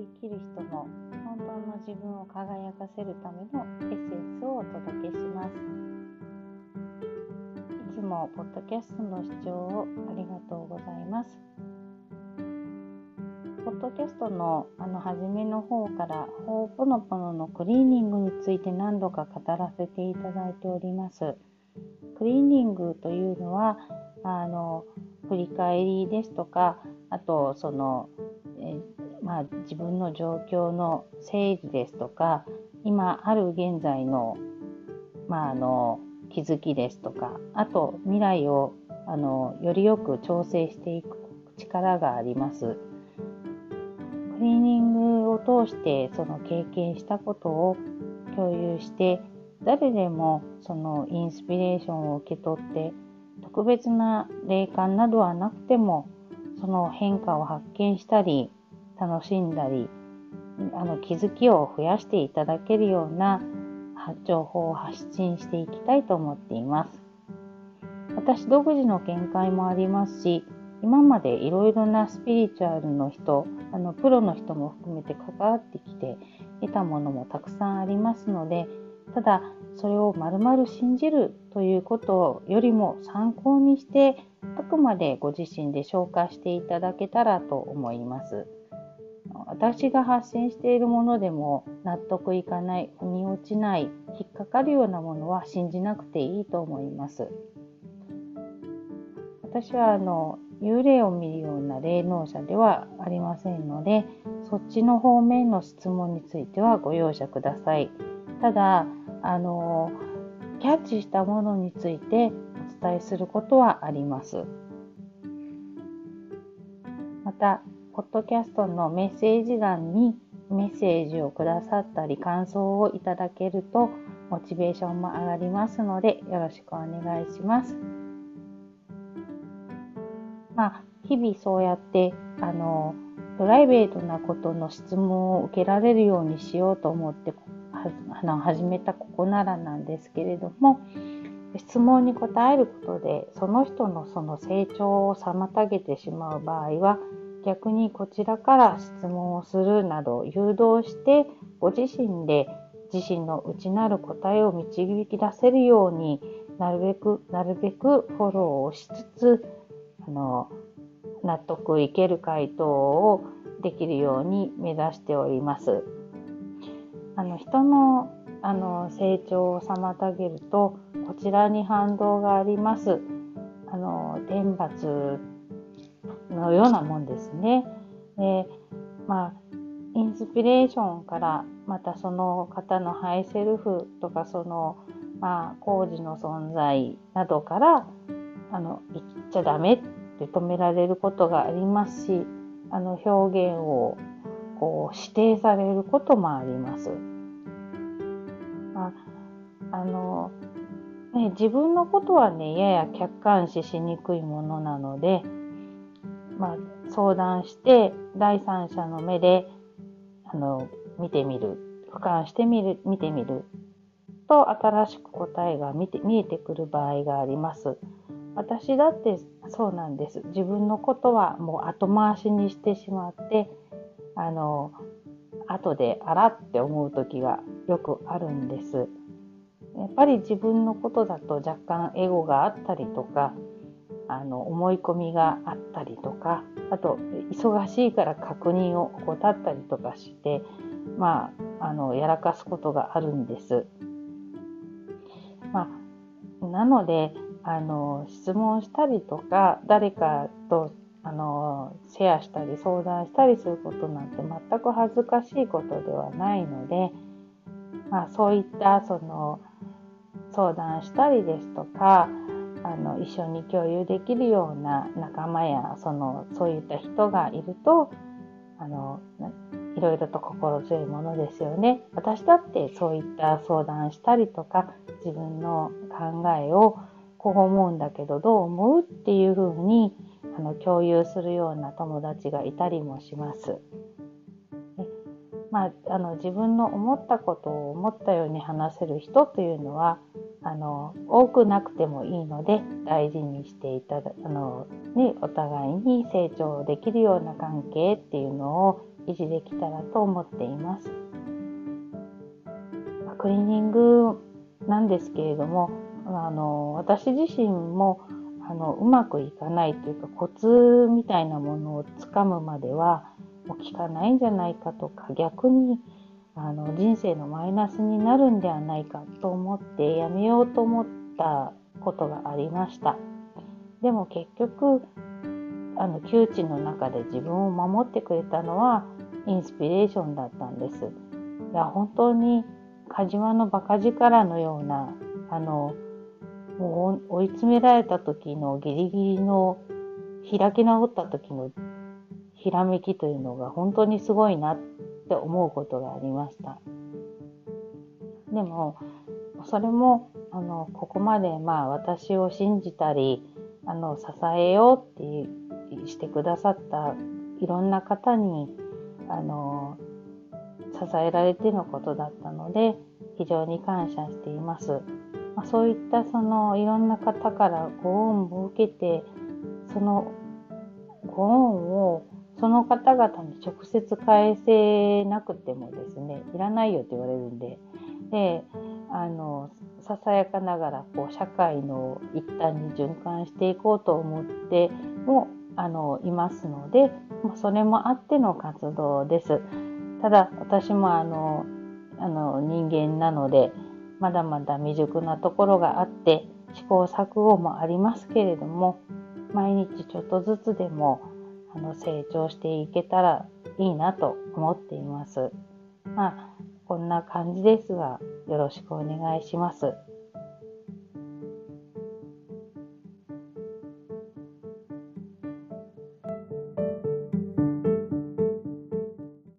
生きる人の本当の自分を輝かせるためのエッセンスをお届けします。いつもポッドキャストの視聴をありがとうございます。ポッドキャストのあの初めの方からホーポノポノのクリーニングについて何度か語らせていただいております。クリーニングというのはあの振り返りですとかあとそのまあ、自分の状況の整理ですとか今ある現在の,、まあ、あの気づきですとかあと未来をあのよりよく調整していく力があります。クリーニングを通してその経験したことを共有して誰でもそのインスピレーションを受け取って特別な霊感などはなくてもその変化を発見したり楽しんだりあの気づきを増やしていただけるような情報を発信していきたいと思っています。私独自の見解もありますし今までいろいろなスピリチュアルの人あのプロの人も含めて関わってきて得たものもたくさんありますのでただそれをまるまる信じるということよりも参考にしてあくまでご自身で消化していただけたらと思います。私が発信しているものでも納得いかない、腑に落ちない、引っかかるようなものは信じなくていいと思います。私はあの幽霊を見るような霊能者ではありませんので、そっちの方面の質問についてはご容赦ください。ただ、あのキャッチしたものについてお伝えすることはあります。また、ポッドキャストのメッセージ欄にメッセージをくださったり感想をいただけるとモチベーションも上がりますのでよろしくお願いします。まあ、日々そうやってあのプライベートなことの質問を受けられるようにしようと思ってあの始めたここならなんですけれども質問に答えることでその人のその成長を妨げてしまう場合は逆にこちらから質問をするなど誘導してご自身で自身の内なる答えを導き出せるようになるべくなるべくフォローをしつつあの納得いける回答をできるように目指しております。あの人のあの成長を妨げるとこちらに反動があります。あの天罰のようなもんですね。でまあインスピレーションからまたその方のハイセルフとかそのまあ工事の存在などからあの生きちゃダメって止められることがありますしあの表現をこう指定されることもあります。まああのね、自分のことはねやや客観視しにくいものなのでまあ、相談して第三者の目であの見てみる俯瞰してみる見てみると新しく答えが見て見えてくる場合があります。私だってそうなんです。自分のことはもう後回しにしてしまってあの後であらって思う時がよくあるんです。やっぱり自分のことだと若干エゴがあったりとかあの思い込みがあったりとかあと忙しいから確認を怠ったりとかしてまああのやらかすことがあるんです。まあ、なのであの質問したりとか誰かとあのシェアしたり相談したりすることなんて全く恥ずかしいことではないので、まあ、そういったその相談したりですとかあの一緒に共有できるような仲間やそのそういった人がいるとあのいろいろと心強いものですよね。私だってそういった相談したりとか自分の考えをこう思うんだけどどう思うっていうふうにあの共有するような友達がいたりもします。まあ、あの自分の思ったことを思ったように話せる人というのはあの多くなくてもいいので大事にしていただあの、ね、お互いに成長できるような関係っていうのを維持できたらと思っています。クリーニングなんですけれども、あの、私自身も、あの、うまくいかないというか、コツみたいなものをつかむまでは、もう効かないんじゃないかとか、逆に、あの、人生のマイナスになるんではないかと思ってやめようと思ったことがありました。でも結局、あの、窮地の中で自分を守ってくれたのは、インスピレーションだったんです。いや、本当に、カジマのバカ力のような、あの、もう追い詰められた時のギリギリの開き直った時のひらめきというのが本当にすごいなっって思うことがありました。でも、それも、あの、ここまでまあ私を信じたり、あの、支えようってしてくださったいろんな方に、あの、支えられてのことだったので、非常に感謝しています。まあ、そういったそのいろんな方からご恩を受けて、そのご恩をその方々に直接返せなくてもですね、いらないよって言われるんで、で、あの、ささやかながらこう社会の一端に循環していこうと思ってもあのいますので、それもあっての活動です。ただ私もあのあの人間なのでまだまだ未熟なところがあって試行錯誤もありますけれども毎日ちょっとずつでもあの成長していけたらいいなと思っています。まあこんな感じですがよろしくお願いします。